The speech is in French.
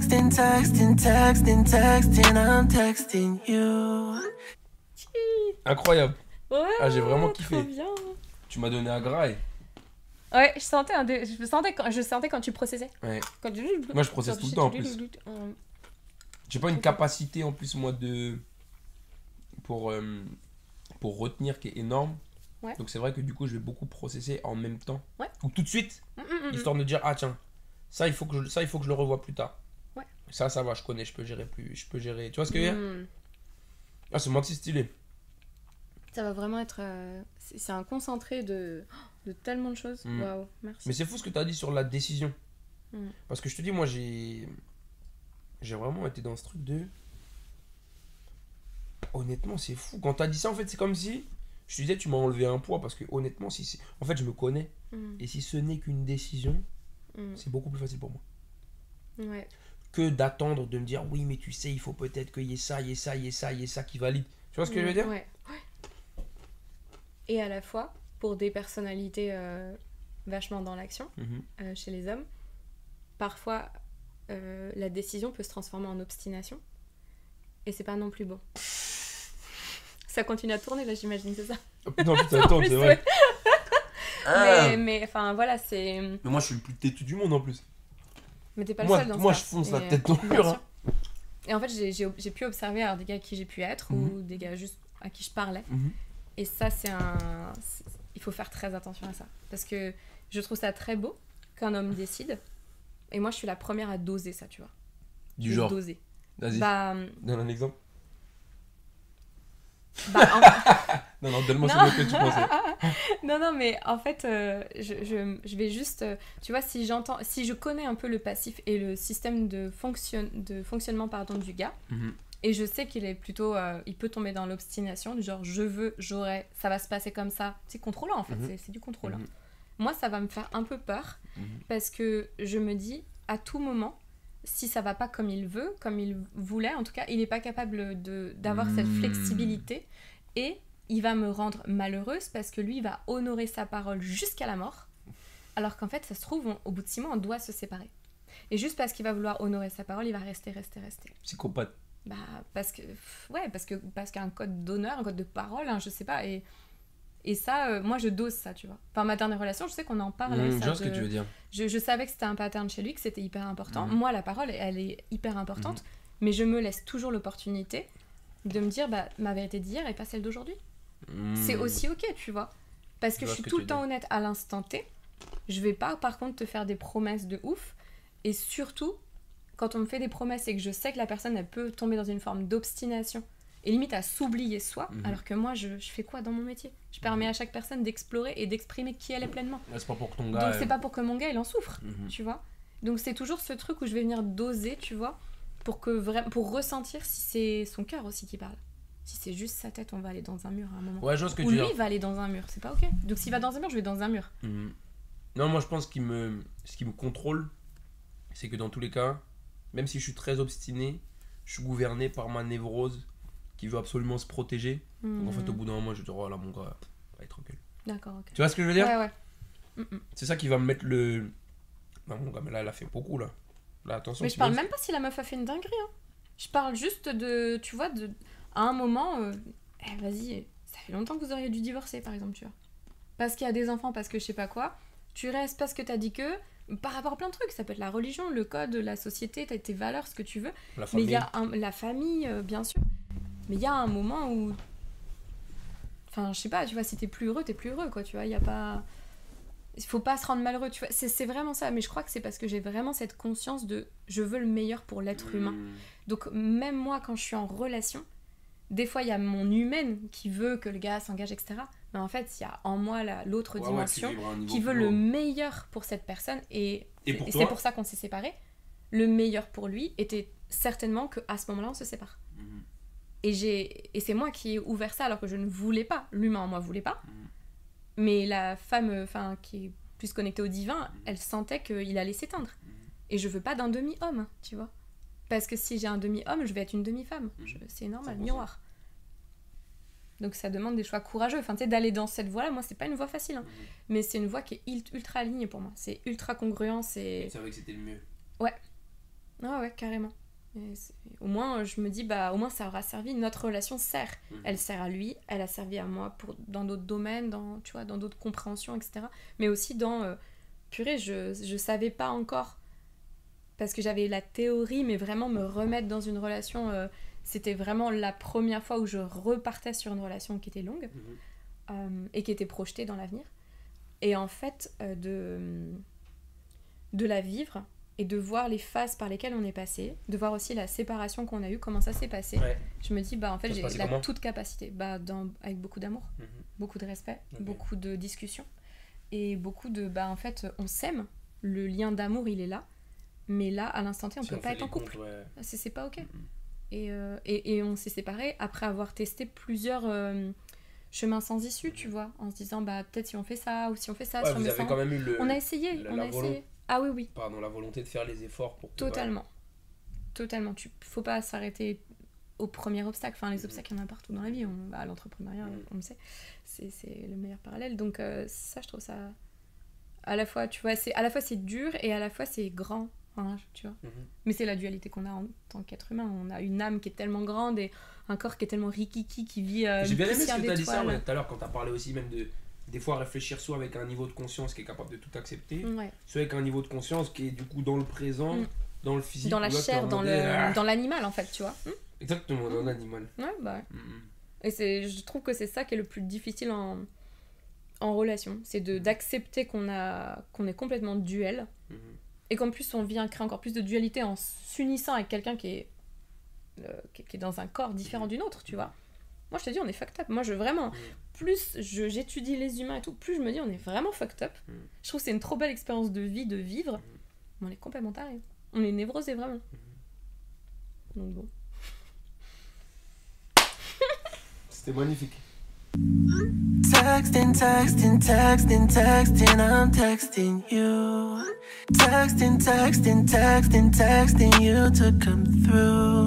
texting, texting, texting, texting, I'm texting you. Incroyable. Ouais, Ah, j'ai vraiment trop kiffé. bien. Tu m'as donné un graille. Ouais, je sentais, un dé- je sentais quand, je sentais quand tu processais. Ouais. Quand tu... Moi, je processe tout le temps, en plus. J'ai pas une capacité en plus moi de pour euh, pour retenir qui est énorme. Ouais. Donc c'est vrai que du coup je vais beaucoup processer en même temps. Ouais. Ou tout de suite, mm, mm, mm. histoire de dire ah tiens ça il faut que je, ça il faut que je le revoie plus tard. Ça ça va je connais je peux gérer plus je peux gérer tu vois ce que je veux dire Mm. Ah c'est moi stylé. Ça va vraiment être. euh, c'est c'est un concentré de, de tellement de choses. Mm. Waouh, merci. Mais c'est fou ce que tu as dit sur la décision. Mm. Parce que je te dis moi j'ai j'ai vraiment été dans ce truc de honnêtement c'est fou quand t'as dit ça en fait c'est comme si je te disais tu m'as enlevé un poids parce que honnêtement si c'est en fait je me connais Mm, et si ce n'est qu'une décision mm. c'est beaucoup plus facile pour moi Ouais. Que d'attendre de me dire oui mais tu sais il faut peut-être qu'il y ait ça il y ait ça il y ait ça il y ait ça qui valide tu vois ce que je veux dire Ouais. ouais. Et à la fois, pour des personnalités euh, vachement dans l'action, Mhm. euh, chez les hommes, parfois euh, la décision peut se transformer en obstination. Et c'est pas non plus bon. Ça continue à tourner là, j'imagine, c'est ça. Oh, non putain attends c'est vrai Ah. Mais, mais enfin voilà, c'est. mais moi je suis le plus têtu du monde en plus Mais t'es pas Moi- le seul dans moi, ça. je fonce la tête dans le bien mur, hein. Et en fait, j'ai- pu observer alors, des gars à qui j'ai pu être ou des gars juste à qui je parlais. Mhm. Et ça, c'est un. Il faut faire très attention à ça. Parce que je trouve ça très beau qu'un homme décide. Et moi, je suis la première à doser ça, tu vois. du genre Doser. vas-y Bah, donne un exemple bah, en- non non donne-moi ce que tu pensais non, non, mais en fait, euh, je, je- je vais juste. euh, tu vois, si j'entends. Si je connais un peu le passif et le système de, fonction, de fonctionnement pardon, du gars, Mhm. et je sais qu'il est plutôt. euh, il peut tomber dans l'obstination, du genre je veux, j'aurai, ça va se passer comme ça. C'est contrôlant en fait, Mhm. c'est- c'est du contrôle. hein. Mhm. Moi, ça va me faire un peu peur Mhm. parce que je me dis, à tout moment, si ça va pas comme il veut, comme il voulait, en tout cas, il n'est pas capable de- d'avoir cette Mhm. flexibilité et il va me rendre malheureuse parce que lui il va honorer sa parole jusqu'à la mort, alors qu'en fait, ça se trouve, on- au bout de six mois, on doit se séparer. Et juste parce qu'il va vouloir honorer sa parole, il va rester, rester, rester. psychopathe Bah, parce que, ouais, parce que parce qu'il y a un code d'honneur, un code de parole, hein, je sais pas. Et, et ça, euh, moi, je dose ça, tu vois. Enfin, ma dernière relation, je sais qu'on en parlait. Mmh, ça, je vois ce que tu veux dire je, je savais que c'était un pattern chez lui, que c'était hyper important. Mhm. Moi, la parole, elle est hyper importante, mais je me laisse toujours l'opportunité de me dire, bah, ma vérité d'hier est pas celle d'aujourd'hui. C'est Mmh. aussi ok, tu vois. Parce que Je suis tout le temps honnête à l'instant T. Je vais pas, par contre, te faire des promesses de ouf. Et surtout, quand on me fait des promesses et que je sais que la personne, elle peut tomber dans une forme d'obstination et limite à s'oublier soi, Mhm. alors que moi, je, je fais quoi dans mon métier? Je permets à chaque personne d'explorer et d'exprimer qui elle est pleinement. Ouais, c'est pas pour que ton gars Donc c'est pas pour que mon gars il en souffre, Mhm. tu vois. Donc c'est toujours ce truc où je vais venir doser, tu vois, pour que vra- pour ressentir si c'est son cœur aussi qui parle. Si c'est juste sa tête, on va aller dans un mur à un moment. ouais je ce que Ou tu lui il va aller dans un mur, c'est pas ok. Donc s'il va dans un mur, je vais dans un mur. Mhm. Non, moi je pense qu'il me, ce qui me contrôle, c'est que dans tous les cas, même si je suis très obstiné, je suis gouverné par ma névrose qui veut absolument se protéger. Donc en fait, au Hmm. bout d'un moment, je vais dire, oh là mon gars, va être tranquille. D'accord, ok. Tu vois ce que je veux dire? Ouais, ouais. Mm, mm. C'est ça qui va me mettre le. Non, mon gars, mais là, elle a fait beaucoup là. Là, attention. Mais je parle même pas si la meuf a fait une dinguerie. Hein. Je parle juste de, tu vois, de, à un moment, euh, eh, vas-y, ça fait longtemps que vous auriez dû divorcer, par exemple, tu vois. Parce qu'il y a des enfants, parce que je sais pas quoi. Tu restes parce que t'as dit que, par rapport à plein de trucs, ça peut être la religion, le code, la société, tes valeurs, ce que tu veux. La Mais famille. il y a un- la famille, euh, bien sûr. Mais il y a un moment où. Enfin, je sais pas, tu vois, si t'es plus heureux, t'es plus heureux, quoi, tu vois. Il y a pas. Il faut pas se rendre malheureux, tu vois. C'est vraiment ça. Mais je crois que c'est parce que j'ai vraiment cette conscience de je veux le meilleur pour l'être humain. Mhm. Donc, même moi, quand je suis en relation, des fois, il y a mon humaine qui veut que le gars s'engage, etc. Mais en fait, il y a en moi la- l'autre Ouais, dimension qui veut le meilleur pour cette personne et, c'est pour ça qu'on s'est séparés. Le meilleur pour lui était certainement que à ce moment-là on se sépare. Mhm. Et j'ai et c'est moi qui ai ouvert ça alors que je ne voulais pas. L'humain en moi voulait pas. Mhm. Mais la femme enfin qui est plus connectée au divin, elle sentait qu'il allait s'éteindre. Mhm. Et je veux pas d'un demi-homme, tu vois. Parce que si j'ai un demi-homme, je vais être une demi-femme. Je- C'est normal, 100%. miroir. Donc ça demande des choix courageux. Enfin, tu sais, d'aller dans cette voie-là, moi, c'est pas une voie facile. hein. Mhm. Mais c'est une voie qui est ult- ultra alignée pour moi. C'est ultra congruent. C'est savais que c'était le mieux. Ah ouais, carrément. Et au moins, je me dis, bah, au moins, ça aura servi. Notre relation sert. Mhm. Elle sert à lui, elle a servi à moi pour, dans d'autres domaines, dans, tu vois, dans d'autres compréhensions, etc. Mais aussi dans. euh, purée, je, je savais pas encore. Parce que j'avais la théorie, mais vraiment me remettre dans une relation. euh, c'était vraiment la première fois où je repartais sur une relation qui était longue Mhm. euh, et qui était projetée dans l'avenir. Et en fait, euh, de, de la vivre et de voir les phases par lesquelles on est passé, de voir aussi la séparation qu'on a eue, comment ça s'est passé. Ouais. Je me dis, bah en fait, j'ai la toute capacité, bah, dans, avec beaucoup d'amour, Mhm. beaucoup de respect, beaucoup de discussions et beaucoup de, bah en fait, on s'aime, le lien d'amour il est là, mais là, à l'instant T, on Si peut on pas être en couple. ouais. C'est pas ok. Mhm. Et, euh, et, et on s'est séparés après avoir testé plusieurs euh, chemins sans issue, tu vois, en se disant bah peut-être si on fait ça ou si on fait ça, Ouais, si on vous met avez ça en- quand même eu le, On a essayé, la- on la a essayé. Ah oui oui, pardon, la volonté de faire les efforts pour totalement, totalement. Tu faut pas s'arrêter au premier obstacle. Enfin les obstacles il y en a partout dans la vie. On, bah, l'entrepreneuriat, on le sait, c'est c'est le meilleur parallèle. Donc euh, ça je trouve ça à la fois tu vois c'est à la fois c'est dur et à la fois c'est grand. Tu vois. Mhm. Mais c'est la dualité qu'on a en tant qu'être humain. On a une âme qui est tellement grande et un corps qui est tellement rikiki qui vit. euh, J'ai bien aimé ce que tu as dit ça ouais, tout à l'heure quand tu as parlé aussi même de des fois réfléchir soit avec un niveau de conscience qui est capable de tout accepter, Ouais. soit avec un niveau de conscience qui est du coup dans le présent, Mm. dans le physique. Dans la chair, dans le ah. dans l'animal en fait, tu vois. Hmm Exactement, dans l'animal. Ouais, bah. Et c'est, je trouve que c'est ça qui est le plus difficile en, en relation, c'est de d'accepter qu'on a qu'on est complètement duel. Et qu'en plus on vient créer encore plus de dualité en s'unissant avec quelqu'un qui est euh, qui, qui est dans un corps différent d'une autre, tu vois. Moi je te dis on est fucked up. Moi je vraiment Mhm. plus je- j'étudie les humains et tout, plus je me dis on est vraiment fucked up. Mhm. Je trouve que c'est une trop belle expérience de vie de vivre. Mais on est complètement taré. On est névrosé vraiment. Donc bon. C'était magnifique. Texting, texting, texting, texting, I'm texting you. Texting, texting, texting, texting you to come through.